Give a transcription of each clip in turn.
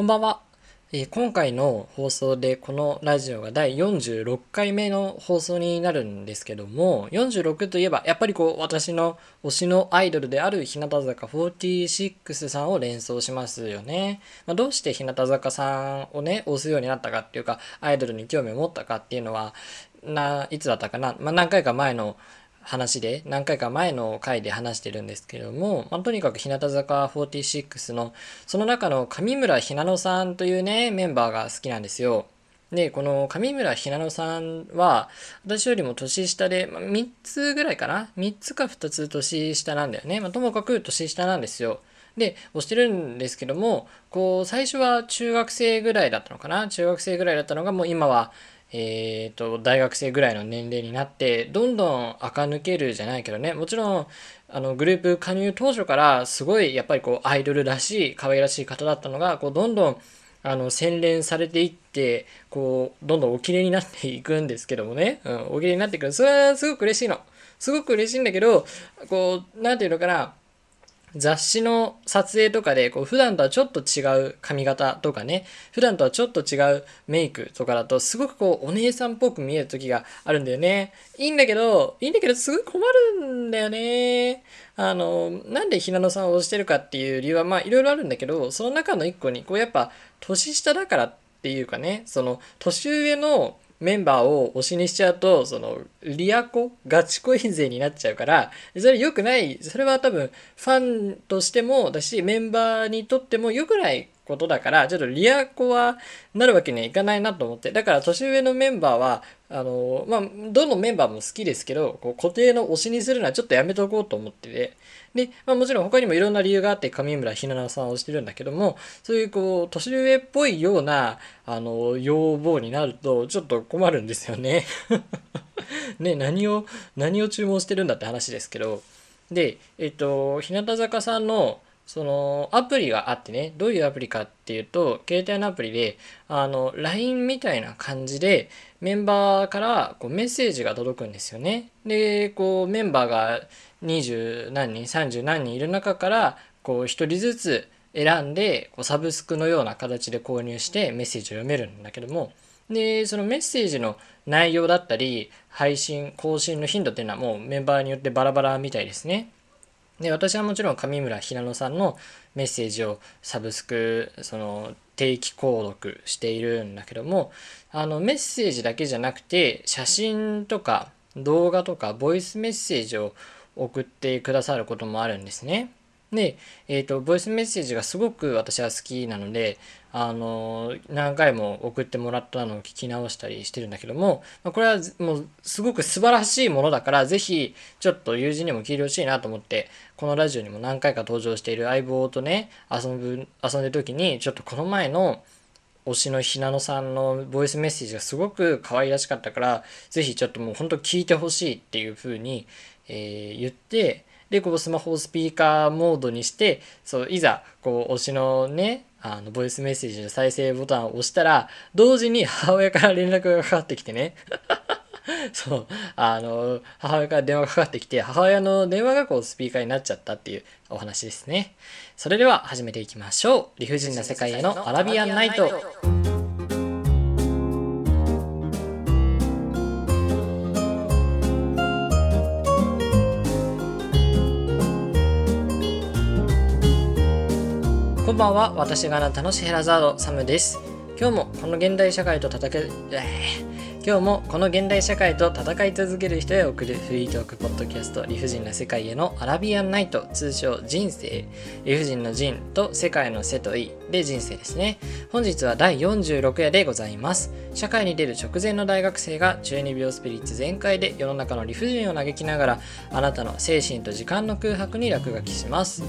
こんばんは、えー今回の放送でこのラジオが第46回目の放送になるんですけども46といえばやっぱりこう私の推しのアイドルである日向坂46さんを連想しますよね、まあ、どうして日向坂さんをね推すようになったかっていうかアイドルに興味を持ったかっていうのはないつだったかな、まあ、何回か前の話で何回か前の回で話してるんですけれども、まあ、とにかく日向坂46のその中の上村ひなのさんというねメンバーが好きなんですよ。でこの上村ひなのさんは私よりも年下で、まあ、3つぐらいかな？3つか2つ年下なんだよね、まあ、ともかく年下なんですよ。で推してるんですけどもこう最初は中学生ぐらいだったのかな？中学生ぐらいだったのがもう今はえーと、大学生ぐらいの年齢になってどんどん垢抜けるじゃないけどね。もちろんあのグループ加入当初からすごいやっぱりこうアイドルらしい可愛らしい方だったのがこうどんどんあの洗練されていってこうどんどんおきれいになっていくんですけどもね、うん、おきれいになっていくそれはすごく嬉しいの。すごく嬉しいんだけどこう何て言うのかな。雑誌の撮影とかでこう普段とはちょっと違う髪型とかね普段とはちょっと違うメイクとかだとすごくこうお姉さんっぽく見える時があるんだよね。いいんだけどいいんだけどすごい困るんだよね。あのなんでひなのさんを推してるかっていう理由はまあいろいろあるんだけどその中の一個にこうやっぱ年下だからっていうかねその年上のメンバーを推しにしちゃうと、その、リアコガチ恋勢になっちゃうから、それ良くない、それは多分、ファンとしてもだし、メンバーにとっても良くないことだから、ちょっとリアコはなるわけにはいかないなと思って、だから年上のメンバーは、あの、まあ、どのメンバーも好きですけど、こう固定の推しにするのはちょっとやめとこうと思ってて、で、まあ、もちろん他にもいろんな理由があって上村ひなのさんを推してるんだけどもそういうこう年上っぽいようなあの要望になるとちょっと困るんですよね。ね何を何を注文してるんだって話ですけどでえっと日向坂さんのそのアプリがあってねどういうアプリかっていうと携帯のアプリであの LINE みたいな感じでメンバーからこうメッセージが届くんですよね。でこうメンバーが20何人30何人いる中からこう1人ずつ選んでこうサブスクのような形で購入してメッセージを読めるんだけどもでそのメッセージの内容だったり配信更新の頻度っていうのはもうメンバーによってバラバラみたいですね。で私はもちろん上村平野さんのメッセージをサブスクその定期購読しているんだけどもあのメッセージだけじゃなくて写真とか動画とかボイスメッセージを送ってくださることもあるんですね。で、えっ、ー、と、ボイスメッセージがすごく私は好きなので、あの、何回も送ってもらったのを聞き直したりしてるんだけども、まこれはもうすごく素晴らしいものだから、ぜひ、ちょっと友人にも聞いてほしいなと思って、このラジオにも何回か登場している相棒とね、遊ぶ、遊んでる時に、ちょっとこの前の、推しのひなのさんのボイスメッセージがすごく可愛らしかったから、ぜひちょっともう本当聞いてほしいっていう風に、えー、言ってでこうスマホをスピーカーモードにしてそういざこう推しのねあのボイスメッセージの再生ボタンを押したら同時に母親から連絡がかかってきてね。そうあの母親から電話がかかってきて母親の電話がこうスピーカーになっちゃったっていうお話ですね。それでは始めていきましょう。理不尽な世界へのアラビアンナイト。ばんは。私があなたのシェラザードサムです。今日もこの現代社会と戦い、今日もこの現代社会と戦い続ける人へ送るフリートークポッドキャスト理不尽な世界へのアラビアンナイト通称人生。理不尽の人と世界の世といで人生ですね。本日は第46夜でございます。社会に出る直前の大学生が中二病スピリッツ全開で世の中の理不尽を嘆きながらあなたの精神と時間の空白に落書きします。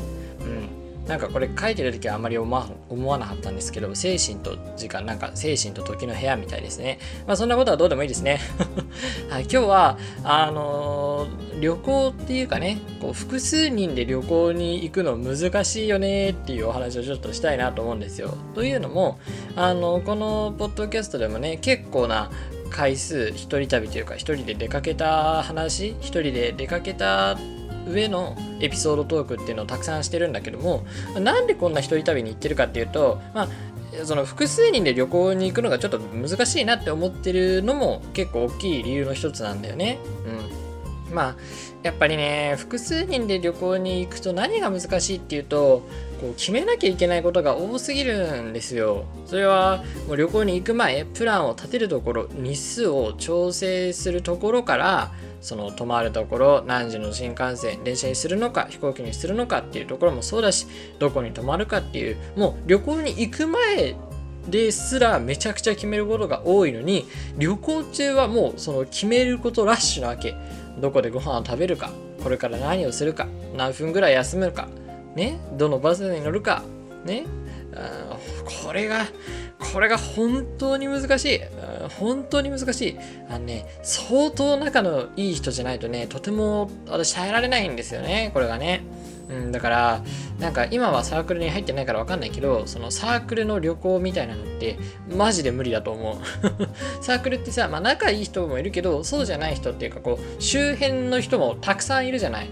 なんかこれ書いてる時はあんまり思わなかったんですけど、精神と時間、なんか精神と時の部屋みたいですね。まあそんなことはどうでもいいですね。はい、今日は、あのー、旅行っていうかね、こう複数人で旅行に行くの難しいよねっていうお話をちょっとしたいなと思うんですよ。というのも、あのこのポッドキャストでもね、結構な回数、一人旅というか、一人で出かけた話、一人で出かけた上のエピソードトークっていうのをたくさんしてるんだけどもなんでこんな一人旅に行ってるかっていうと、まあその複数人で旅行に行くのがちょっと難しいなって思ってるのも結構大きい理由の一つなんだよね。うん。まあ、やっぱりね、複数人で旅行に行くと何が難しいっていうと、こう決めなきゃいけないことが多すぎるんですよ。それはもう旅行に行く前、プランを立てるところ、日数を調整するところから、その泊まるところ何時の新幹線電車にするのか飛行機にするのかっていうところもそうだしどこに泊まるかっていうもう旅行に行く前ですらめちゃくちゃ決めることが多いのに旅行中はもうその決めることラッシュなわけどこでご飯を食べるかこれから何をするか何分ぐらい休むかねどのバスに乗るかねこれがこれが本当に難しい。本当に難しい。あのね、相当仲のいい人じゃないとね、とても私耐えられないんですよね、これがね。うん、だから、なんか今はサークルに入ってないからわかんないけど、そのサークルの旅行みたいなのって、マジで無理だと思う。サークルってさ、まあ仲いい人もいるけど、そうじゃない人っていうか、こう、周辺の人もたくさんいるじゃない。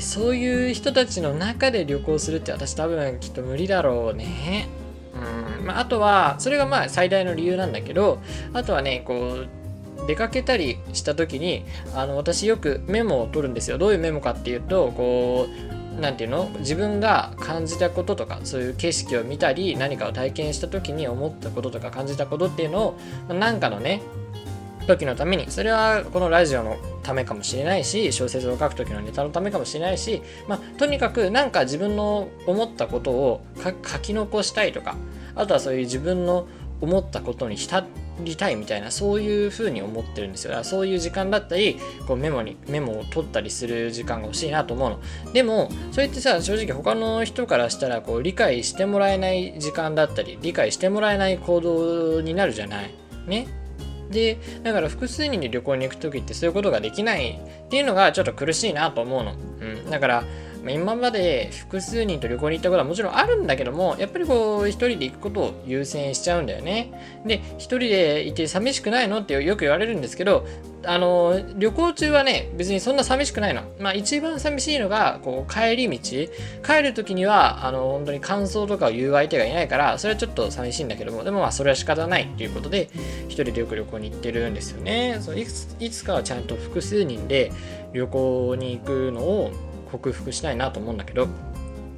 そういう人たちの中で旅行するって私多分きっと無理だろうね。うんまあ、あとはそれがまあ最大の理由なんだけどあとはねこう出かけたりした時にあの私よくメモを取るんですよどういうメモかっていうとこう何て言うの？自分が感じたこととかそういう景色を見たり何かを体験した時に思ったこととか感じたことっていうのを何かのね時のためにそれはこのラジオのためかもしれないし小説を書く時のネタのためかもしれないし、まあ、とにかく何か自分の思ったことを書き残したいとかあとはそういう自分の思ったことに浸ってりたいみたいなそういうふうに思ってるんですよそういう時間だったりこうメモにメモを取ったりする時間が欲しいなと思うのでもそれってさ正直他の人からしたらこう理解してもらえない時間だったり理解してもらえない行動になるじゃないねで、だから複数人で旅行に行く時ってそういうことができないっていうのがちょっと苦しいなと思うの。うん。だから、ま今まで複数人と旅行に行ったことはもちろんあるんだけども、やっぱりこう、一人で行くことを優先しちゃうんだよね。で、一人でいて寂しくないのってよく言われるんですけど、あの、旅行中はね、別にそんな寂しくないの。まあ一番寂しいのが、こう、帰り道。帰る時には、あの、本当に感想とかを言う相手がいないから、それはちょっと寂しいんだけども、でもまあそれは仕方ないっていうことで、一人でよく旅行に行ってるんですよね。そういついつかはちゃんと複数人で旅行に行くのを克服したいなと思うんだけど、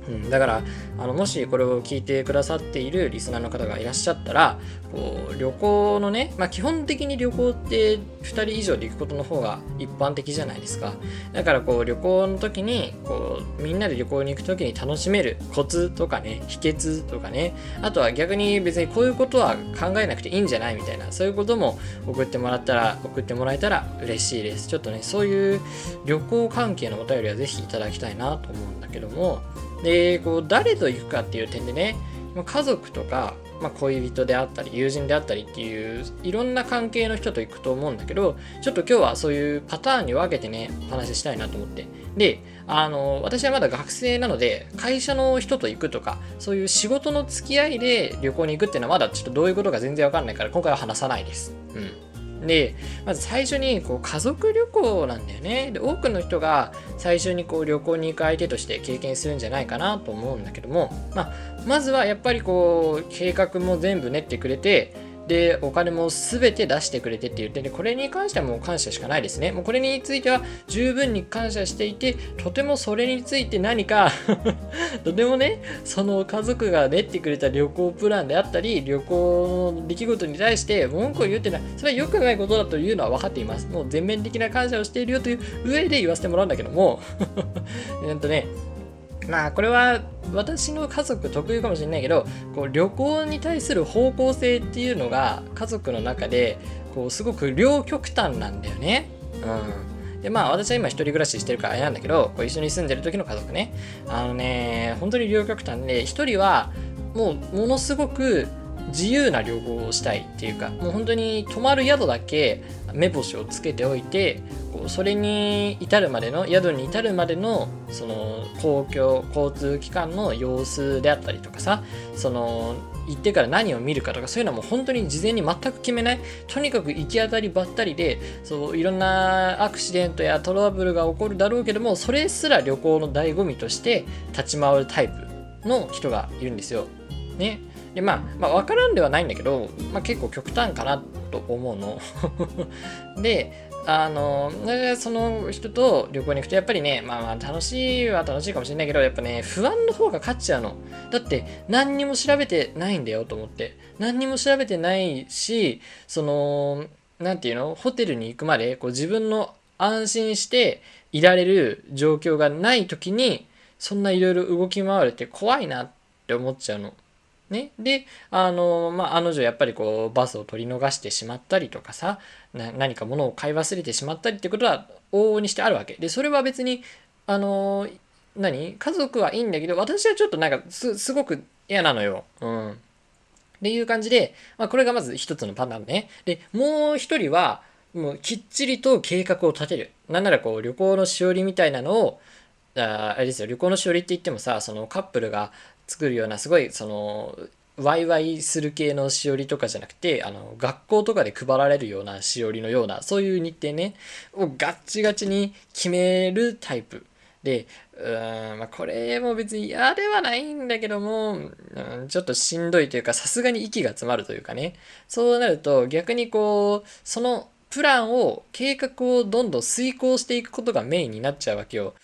うん、だからあのもしこれを聞いてくださっているリスナーの方がいらっしゃったらこう旅行のね、まあ、基本的に旅行って2人以上で行くことの方が一般的じゃないですか。だからこう旅行の時にこうみんなで旅行に行く時に楽しめるコツとかね秘訣とかねあとは逆に別にこういうことは考えなくていいんじゃないみたいなそういうことも送ってもらったら送ってもらえたら嬉しいです。ちょっとねそういう旅行関係のお便りはぜひいただきたいなと思うんだけどもでこう誰と行くかっていう点でね家族とか、まあ、恋人であったり友人であったりっていういろんな関係の人と行くと思うんだけどちょっと今日はそういうパターンに分けてねお話ししたいなと思って。であの私はまだ学生なので会社の人と行くとかそういう仕事の付き合いで旅行に行くっていうのはまだちょっとどういうことか全然わかんないから今回は話さないです。うん。で、まず最初にこう家族旅行なんだよね。で、多くの人が最初にこう旅行に行く相手として経験するんじゃないかなと思うんだけども、まあ、まずはやっぱりこう計画も全部練ってくれて、で、お金も全て出してくれてって言ってで、これに関してはもう感謝しかないですね。もうこれについては十分に感謝していて、とてもそれについて何か とてもね、その家族が練ってくれた旅行プランであったり、旅行の出来事に対して文句を言うっていうのは、それは良くないことだというのは分かっています。もう全面的な感謝をしているよという上で言わせてもらうんだけども、えっとね、まあこれは私の家族特有かもしれないけどこう旅行に対する方向性っていうのが家族の中でこうすごく両極端なんだよね。うん、でまあ私は今一人暮らししてるからあれなんだけどこう一緒に住んでる時の家族ねあのね本当に両極端で一人はもうものすごく自由な旅行をしたいっていうかもう本当に泊まる宿だけ目星をつけておいてこうそれに至るまでの宿に至るまでのその公共交通機関の様子であったりとかさその行ってから何を見るかとかそういうのはもう本当に事前に全く決めないとにかく行き当たりばったりでそういろんなアクシデントやトラブルが起こるだろうけどもそれすら旅行の醍醐味として立ち回るタイプの人がいるんですよ。ね、でまあ、まあ、分からんではないんだけど、まあ、結構極端かなと思うの。で、あの、その人と旅行に行くと、やっぱりね、まあまあ楽しいは楽しいかもしれないけど、やっぱね、不安の方が勝っちゃうの。だって、何にも調べてないんだよと思って。何にも調べてないし、その、なんていうの？ホテルに行くまで、こう自分の安心していられる状況がない時に、そんないろいろ動き回るって怖いなって思っちゃうの。ね、であの、まあ、あの女やっぱりこうバスを取り逃してしまったりとかさ何か物を買い忘れてしまったりってことは往々にしてあるわけでそれは別にあの何？家族はいいんだけど私はちょっとなんかすごく嫌なのよ。うん。っていう感じで、まあ、これがまず一つのパターンね。でもう一人はもうきっちりと計画を立てる。なんならこう旅行のしおりみたいなのをああれですよ旅行のしおりって言ってもさそのカップルが作るようなすごいそのワイワイする系のしおりとかじゃなくてあの学校とかで配られるようなしおりのようなそういう日程ねをガッチガチに決めるタイプ。でうーん、まあ、これも別に嫌ではないんだけども、うん、ちょっとしんどいというかさすがに息が詰まるというかね。そうなると逆にこうそのプランを計画をどんどん遂行していくことがメインになっちゃうわけよ。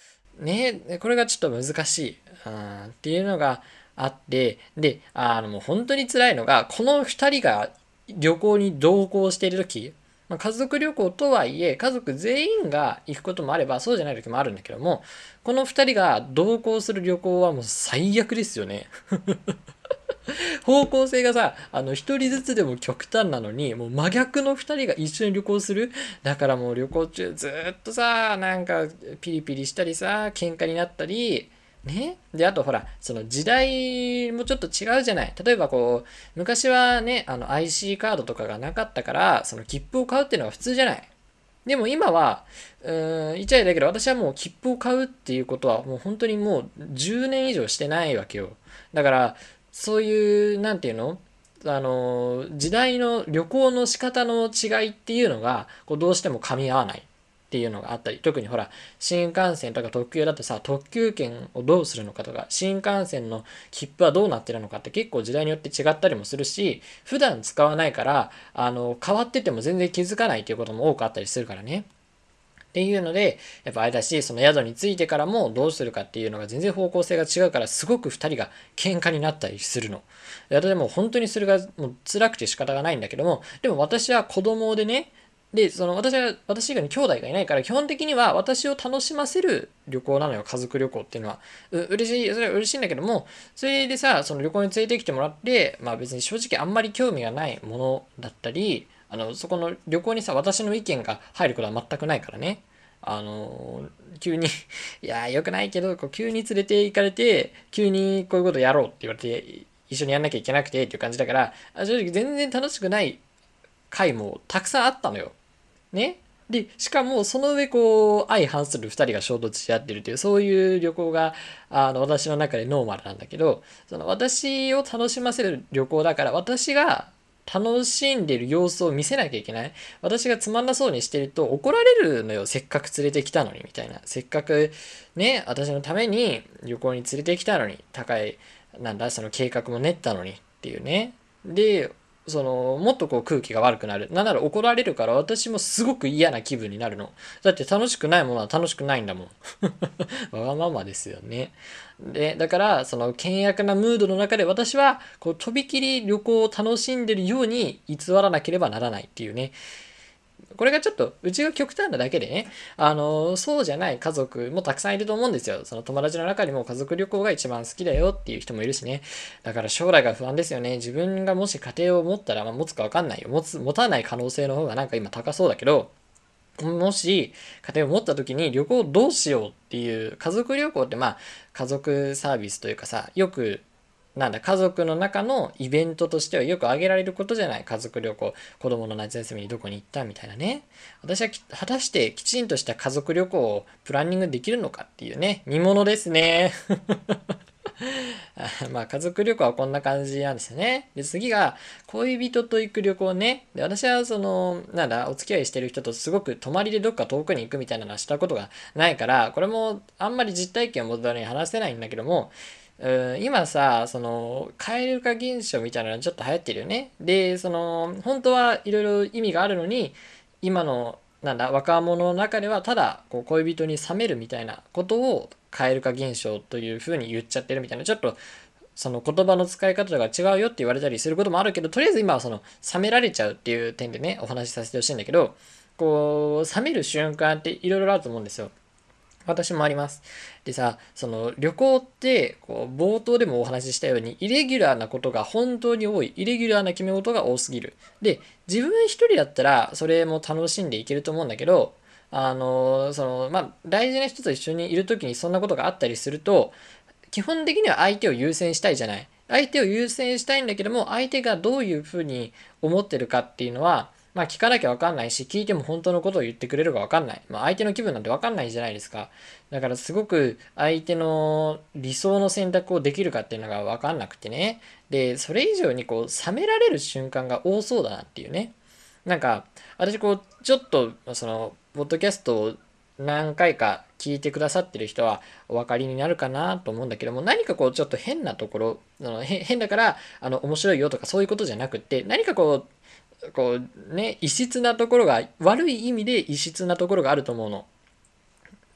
ねこれがちょっと難しい、うん、っていうのがあって、で、あの、もう本当に辛いのが、この2人が旅行に同行している時、まあ、家族旅行とはいえ、家族全員が行くこともあれば、そうじゃない時もあるんだけども、この2人が同行する旅行はもう最悪ですよね。方向性がさ、あの、一人ずつでも極端なのに、もう真逆の二人が一緒に旅行する。だからもう旅行中ずっとさ、なんかピリピリしたりさ、喧嘩になったり、ねで、あとほら、その時代もちょっと違うじゃない。例えばこう、昔はね、あの IC カードとかがなかったから、その切符を買うっていうのが普通じゃない。でも今は、うーん、言っちゃいだけど、私はもう切符を買うっていうことは、もう本当にもう10年以上してないわけよ。だから、そういう、なんていうの？あの、時代の旅行の仕方の違いっていうのが、こうどうしても噛み合わない。っていうのがあったり、特にほら、新幹線とか特急だとさ、特急券をどうするのかとか、新幹線の切符はどうなってるのかって結構時代によって違ったりもするし、普段使わないから、あの、変わってても全然気づかないっていうことも多くあったりするからね。っていうので、やっぱあれだし、その宿に着いてからもどうするかっていうのが全然方向性が違うから、すごく2人が喧嘩になったりするの。でも本当にそれがもう辛くて仕方がないんだけども、でも私は子供でね、で、その私は、私以外に兄弟がいないから、基本的には私を楽しませる旅行なのよ、家族旅行っていうのは。う嬉しい、それは嬉しいんだけども、それでさ、その旅行に連れてきてもらって、まあ別に正直あんまり興味がないものだったり、あの、そこの旅行にさ、私の意見が入ることは全くないからね。あの、急に いや、良くないけど、こう急に連れて行かれて、急にこういうことやろうって言われて、一緒にやんなきゃいけなくてっていう感じだから、正直全然楽しくない回もたくさんあったのよ。ね。で、しかもその上こう相反する2人が衝突し合ってるというそういう旅行があの私の中でノーマルなんだけどその私を楽しませる旅行だから私が楽しんでる様子を見せなきゃいけない。私がつまんなそうにしてると怒られるのよせっかく連れてきたのにみたいな。せっかくね私のために旅行に連れてきたのに高いなんだその計画も練ったのにっていうね。でそのもっとこう空気が悪くなる。なんなら怒られるから私もすごく嫌な気分になるの。だって楽しくないものは楽しくないんだもん。わがままですよね。でだからその険悪なムードの中で私はこうとびきり旅行を楽しんでるように偽らなければならないっていうね。これがちょっとうちが極端なだけでね、あの、そうじゃない家族もたくさんいると思うんですよ。その友達の中にも家族旅行が一番好きだよっていう人もいるしね。だから将来が不安ですよね。自分がもし家庭を持ったら、まあ、持つかわかんないよ。持つ、持たない可能性の方がなんか今高そうだけど、もし家庭を持った時に旅行どうしようっていう家族旅行ってまあ家族サービスというかさよくなんだ、家族の中のイベントとしてはよく挙げられることじゃない。家族旅行、子供の夏休みにどこに行ったみたいなね。私は果たしてきちんとした家族旅行をプランニングできるのかっていうね、見物ですね。まあ家族旅行はこんな感じなんですよね。で、次が恋人と行く旅行ね。で、私はその、なんだ、お付き合いしてる人とすごく泊まりでどっか遠くに行くみたいなのはしたことがないから、これもあんまり実体験を持たに話せないんだけども、うん今さその蛙化現象みたいなのちょっと流行ってるよねでその本当はいろいろ意味があるのに今のなんだ若者の中ではただこう恋人に冷めるみたいなことを蛙化現象というふうに言っちゃってるみたいなちょっとその言葉の使い方が違うよって言われたりすることもあるけどとりあえず今はその冷められちゃうっていう点でねお話しさせてほしいんだけどこう冷める瞬間っていろいろあると思うんですよ。私もあります。でさ、その旅行って、こう、冒頭でもお話ししたように、イレギュラーなことが本当に多い。イレギュラーな決め事が多すぎる。で、自分一人だったら、それも楽しんでいけると思うんだけど、あの、その、まあ、大事な人と一緒にいる時にそんなことがあったりすると、基本的には相手を優先したいじゃない。相手を優先したいんだけども、相手がどういうふうに思ってるかっていうのは、まあ聞かなきゃわかんないし、聞いても本当のことを言ってくれるかわかんない。まあ相手の気分なんてわかんないじゃないですか。だからすごく相手の理想の選択をできるかっていうのがわかんなくてね。で、それ以上にこう、冷められる瞬間が多そうだなっていうね。なんか、私こう、ちょっと、その、ポッドキャストを何回か聞いてくださってる人はお分かりになるかなと思うんだけども何かこうちょっと変なところあの変だからあの面白いよとかそういうことじゃなくって何かこうこうね異質なところが悪い意味で異質なところがあると思うの。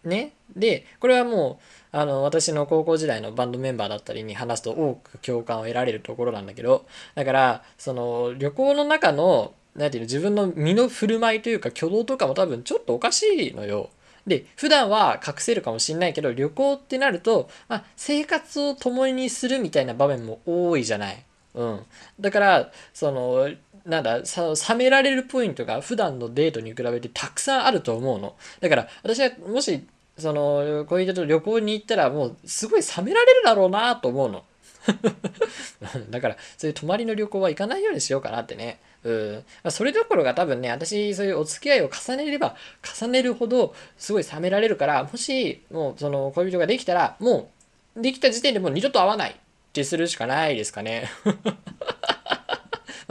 ね。でこれはもうあの私の高校時代のバンドメンバーだったりに話すと多く共感を得られるところなんだけどだからその旅行の中の何ていうの自分の身の振る舞いというか挙動とかも多分ちょっとおかしいのよ。で普段は隠せるかもしんないけど旅行ってなると、まあ、生活を共にするみたいな場面も多いじゃない。うん、だからそのなんだ冷められるポイントが普段のデートに比べてたくさんあると思うの。だから私はもしその恋人と旅行に行ったらもうすごい冷められるだろうなと思うの。だからそういう泊まりの旅行は行かないようにしようかなってね。うん。ま、それどころが多分ね私そういうお付き合いを重ねれば重ねるほどすごい冷められるからもしもうその恋人ができたらもうできた時点でもう二度と会わないってするしかないですかね。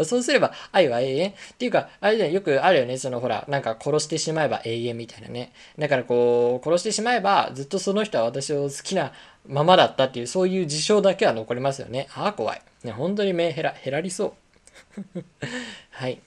そうすれば愛は永遠っていうか、あれじゃよくあるよね。そのほら、なんか殺してしまえば永遠みたいなね。だからこう、殺してしまえばずっとその人は私を好きなままだったっていう、そういう事象だけは残りますよね。ああ、怖い。ね、本当に目減ら、減らりそう。はい。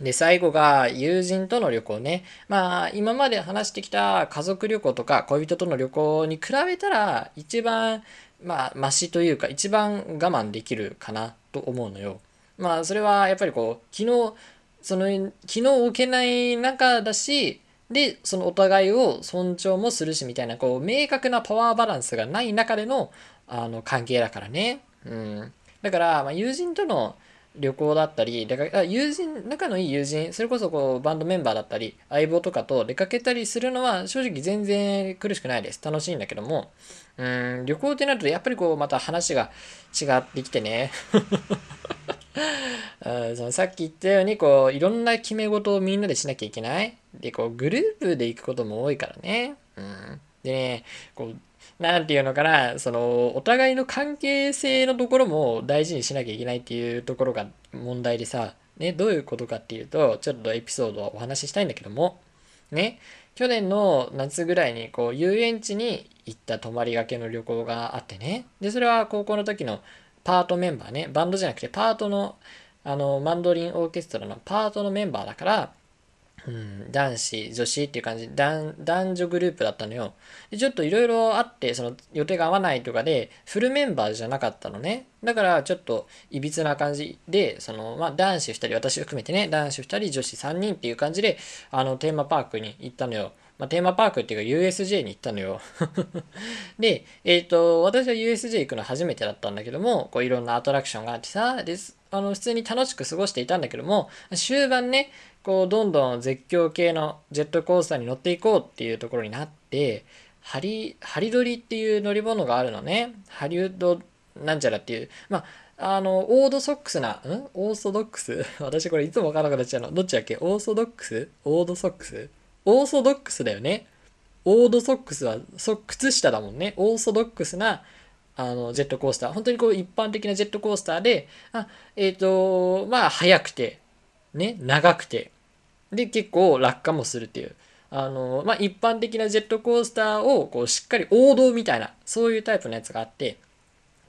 で、最後が友人との旅行ね。まあ、今まで話してきた家族旅行とか恋人との旅行に比べたら、一番、まあ、マシというか、一番我慢できるかなと思うのよ。まあそれはやっぱりこう昨日その気の置けない中だしでそのお互いを尊重もするしみたいなこう明確なパワーバランスがない中でのあの関係だからね。うん、だから、まあ、友人との旅行だったり、出か友人、仲のいい友人、それこそこうバンドメンバーだったり、相棒とかと出かけたりするのは正直全然苦しくないです。楽しいんだけども、うん、旅行ってなるとやっぱりこうまた話が違ってきてね。そのさっき言ったようにこういろんな決め事をみんなでしなきゃいけない？でこうグループで行くことも多いからね、うん、でねこうなんていうのかなそのお互いの関係性のところも大事にしなきゃいけないっていうところが問題でさ、ね、どういうことかっていうとちょっとエピソードをお話ししたいんだけどもね。去年の夏ぐらいにこう遊園地に行った泊まりがけの旅行があってね。でそれは高校の時のパートメンバーね、バンドじゃなくてパートの、あの、マンドリンオーケストラのパートのメンバーだから、うん、男子、女子っていう感じ男、男女グループだったのよ。でちょっといろいろあって、その予定が合わないとかで、フルメンバーじゃなかったのね。だからちょっといびつな感じで、その、まあ男子2人、私含めてね、男子2人、女子3人っていう感じで、あの、テーマパークに行ったのよ。まあ、テーマパークっていうか USJ に行ったのよ。で、えっ、ー、と、私は USJ 行くの初めてだったんだけども、こういろんなアトラクションがあってさ、ですあの普通に楽しく過ごしていたんだけども、終盤ね、こうどんどん絶叫系のジェットコースターに乗っていこうっていうところになって、ハリ、ハリドリっていう乗り物があるのね。ハリウッドなんちゃらっていう、まあ、あの、オードソックスな、ん？オーソドックス？私これいつもわからなくなっちゃうの。どっちだっけ？オーソドックス？オードソックス？オーソドックスだよね。オードソックスはそ靴下だもんね。オーソドックスなあのジェットコースター。本当にこう一般的なジェットコースターで、あえっ、ー、と、まあ速くて、ね、長くて、で結構落下もするっていう。あの、まあ一般的なジェットコースターをこうしっかり王道みたいな、そういうタイプのやつがあって、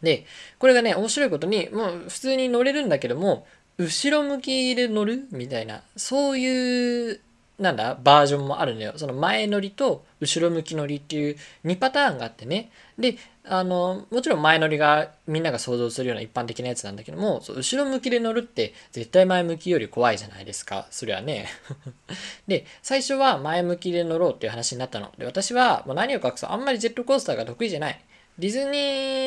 で、これがね、面白いことに、もう普通に乗れるんだけども、後ろ向きで乗るみたいな、そういうなんだ？バージョンもあるのよ。その前乗りと後ろ向き乗りっていう2パターンがあってね。で、あの、もちろん前乗りがみんなが想像するような一般的なやつなんだけども、そう後ろ向きで乗るって絶対前向きより怖いじゃないですか。そりゃね。で、最初は前向きで乗ろうっていう話になったの。で、私はもう何を隠そう、あんまりジェットコースターが得意じゃない。ディズニ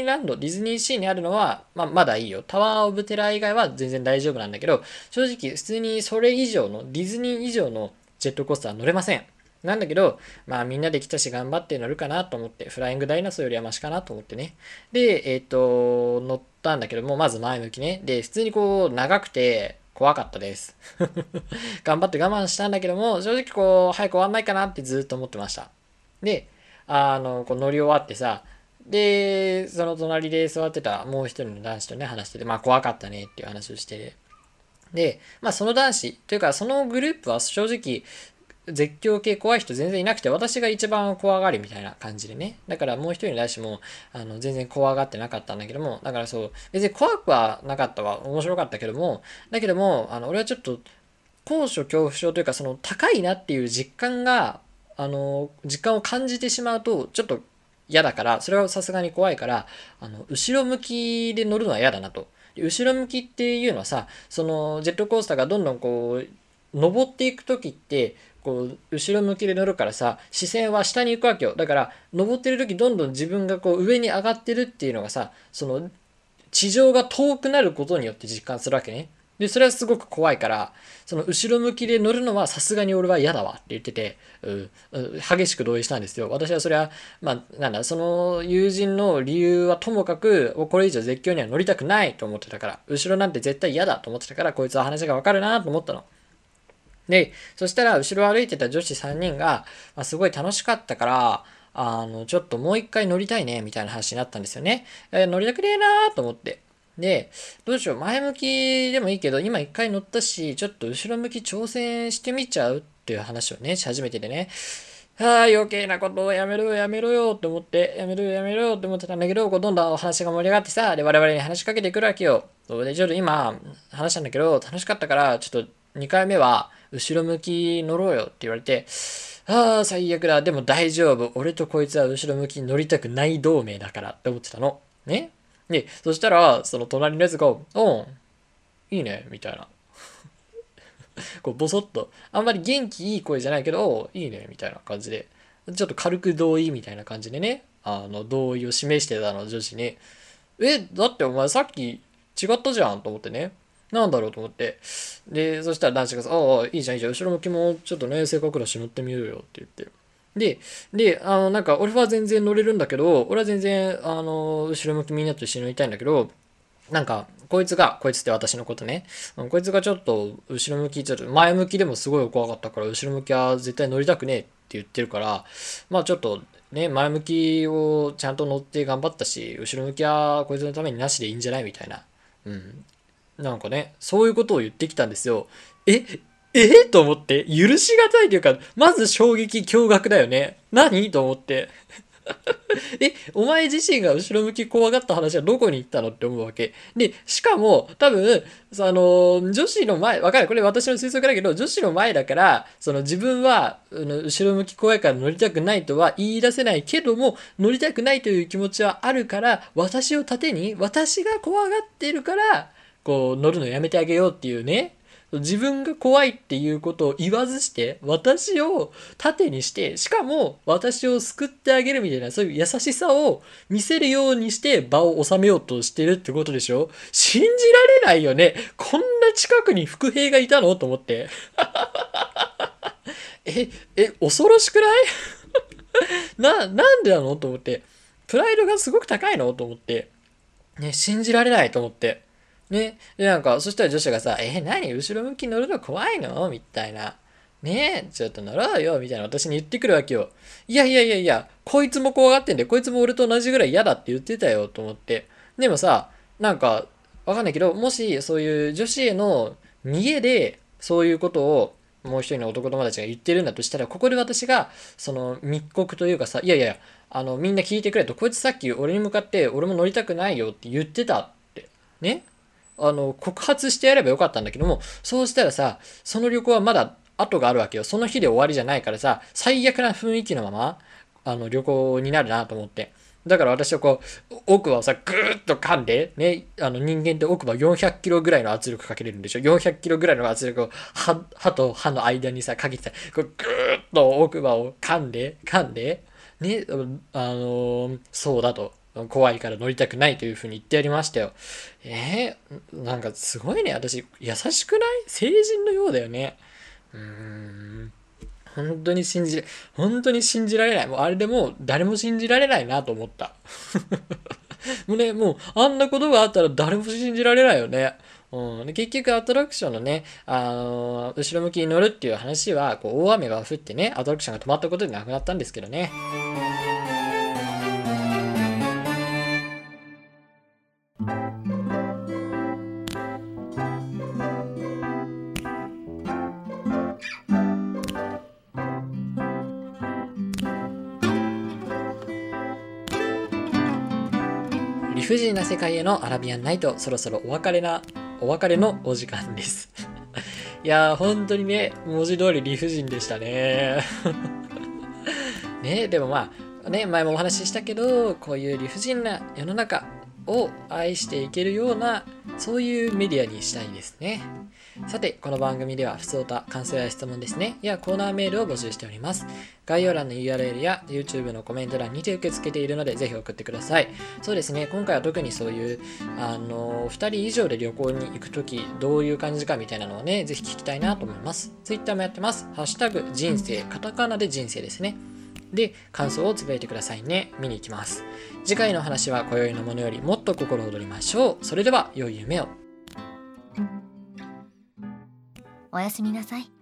ーランド、ディズニーシーにあるのは、まあ、まだいいよ。タワーオブテラー以外は全然大丈夫なんだけど、正直普通にそれ以上の、ディズニー以上のジェットコースター乗れません。なんだけど、まあみんなで来たし頑張って乗るかなと思って、フライングダイナソーよりはマシかなと思ってね。で、えっ、ー、と、乗ったんだけども、まず前向きね。で、普通にこう、長くて、怖かったです。頑張って我慢したんだけども、正直こう、早く終わんないかなってずっと思ってました。で、あの、こう乗り終わってさ、で、その隣で座ってたもう一人の男子とね、話してて、まあ怖かったねっていう話をして、で、まあその男子、というかそのグループは正直、絶叫系怖い人全然いなくて、私が一番怖がりみたいな感じでね。だからもう一人の男子も、あの、全然怖がってなかったんだけども、だからそう、別に怖くはなかったわ。面白かったけども、だけども、あの、俺はちょっと、高所恐怖症というか、その、高いなっていう実感が、あの、実感を感じてしまうと、ちょっと嫌だから、それはさすがに怖いから、あの、後ろ向きで乗るのは嫌だなと。後ろ向きっていうのはさそのジェットコースターがどんどんこう登っていく時ってこう後ろ向きで乗るからさ視線は下に行くわけよ。だから登ってる時どんどん自分がこう上に上がってるっていうのがさその地上が遠くなることによって実感するわけね。で、それはすごく怖いから、その後ろ向きで乗るのはさすがに俺は嫌だわって言ってて、激しく同意したんですよ。私はそれは、まあ、なんだ、その友人の理由はともかく、これ以上絶叫には乗りたくないと思ってたから、後ろなんて絶対嫌だと思ってたから、こいつは話がわかるなと思ったの。で、そしたら後ろ歩いてた女子3人が、まあ、すごい楽しかったから、あの、ちょっともう一回乗りたいね、みたいな話になったんですよね。えー、乗りたくねえなーと思って。で、どうしよう、前向きでもいいけど、今一回乗ったし、ちょっと後ろ向き挑戦してみちゃうっていう話をね、し始めててね。ああ、余計なことをやめろよ、やめろよって思って、やめろよ、やめろよって思ってたんだけど、こうどんどんお話が盛り上がってさ、で、我々に話しかけてくるわけよ。それで、ちょっと今、話したんだけど、楽しかったから、ちょっと2回目は、後ろ向き乗ろうよって言われて、ああ、最悪だ。でも大丈夫。俺とこいつは後ろ向きに乗りたくない同盟だからって思ってたの。ねで、そしたら、その隣のやつが、うん、いいね、みたいな。こう、ぼそっと、あんまり元気いい声じゃないけど、いいね、みたいな感じで、ちょっと軽く同意みたいな感じでね、あの、同意を示してたの、女子に。え、だってお前さっき違ったじゃんと思ってね。なんだろうと思って。で、そしたら男子がさ、ああ、いいじゃん、いいじゃん、後ろ向きもちょっとね、性格だし乗ってみようよって言って。で、で、あの、なんか、俺は全然乗れるんだけど、俺は全然、あの、後ろ向きみんなと一緒に乗りたいんだけど、なんか、こいつが、こいつって私のことね、こいつがちょっと、後ろ向き、ちょっと前向きでもすごい怖かったから、後ろ向きは絶対乗りたくねえって言ってるから、まあちょっと、ね、前向きをちゃんと乗って頑張ったし、後ろ向きはこいつのためになしでいいんじゃないみたいな。うん。なんかね、そういうことを言ってきたんですよ。え、え？と思って、許しがたいというか、まず衝撃驚愕だよね。何？と思って。え、お前自身が後ろ向き怖がった話はどこに行ったのって思うわけ。で、しかも、多分、あの、女子の前、わかる？これ私の推測だけど、女子の前だから、その自分は、後ろ向き怖いから乗りたくないとは言い出せないけども、乗りたくないという気持ちはあるから、私を盾に、私が怖がってるから、こう、乗るのやめてあげようっていうね、自分が怖いっていうことを言わずして、私を盾にして、しかも私を救ってあげるみたいな、そういう優しさを見せるようにして場を収めようとしてるってことでしょ？信じられないよね。こんな近くに伏兵がいたの？と思って。え、え、恐ろしくない？な、なんでなの？と思って。プライドがすごく高いの？と思って。ね、信じられないと思って。ね。で、なんか、そしたら女子がさ、え何？後ろ向きに乗るの怖いの？みたいな。ねえちょっと乗ろうよみたいな私に言ってくるわけよ。いやいやいやいや、こいつも怖がってんで、こいつも俺と同じぐらい嫌だって言ってたよと思って。でもさ、なんか、わかんないけど、もしそういう女子への見栄で、そういうことをもう一人の男友達が言ってるんだとしたらここで私がその密告というかさいやいやあのみんな聞いてくれとこいつさっき俺に向かって俺も乗りたくないよって言ってたってね？あの告発してやればよかったんだけどもそうしたらさその旅行はまだ後があるわけよその日で終わりじゃないからさ最悪な雰囲気のままあの旅行になるなと思ってだから私はこう、奥歯をさ、ぐーっと噛んで、ね、あの人間って奥歯400キロぐらいの圧力かけれるんでしょ ?400 キロぐらいの圧力を歯歯と歯の間にさ、かけてさ、こうぐーっと奥歯を噛んで、噛んで、ね、あのー、そうだと。怖いから乗りたくないというふうに言ってやりましたよ。えー、なんかすごいね。私、優しくない？成人のようだよね。うーん。本当に信じ、本当に信じられない。もうあれでもう誰も信じられないなと思った。もうね、もうあんなことがあったら誰も信じられないよね。うん、結局アトラクションのね、あのー、後ろ向きに乗るっていう話はこう大雨が降ってねアトラクションが止まったことでなくなったんですけどね。不自由な世界へのアラビアンナイト、そろそろお別れな、お別れのお時間です。いやー、本当にね、文字通り理不尽でしたね。ね、でもまあ、ね、前もお話ししたけど、こういう理不尽な世の中を愛していけるような、そういうメディアにしたいですね。さて、この番組では、ふつおた、感想や質問ですね、やコーナーメールを募集しております。概要欄の URL や YouTube のコメント欄にて受け付けているので、ぜひ送ってください。そうですね、今回は特にそういう、あの、2人以上で旅行に行くとき、どういう感じかみたいなのをね、ぜひ聞きたいなと思います。Twitter もやってます。ハッシュタグ人生、カタカナで人生ですね。で、感想をつぶやいてくださいね。見に行きます。次回の話は今宵のものよりもっと心躍りましょう。それでは、良い夢を。おやすみなさい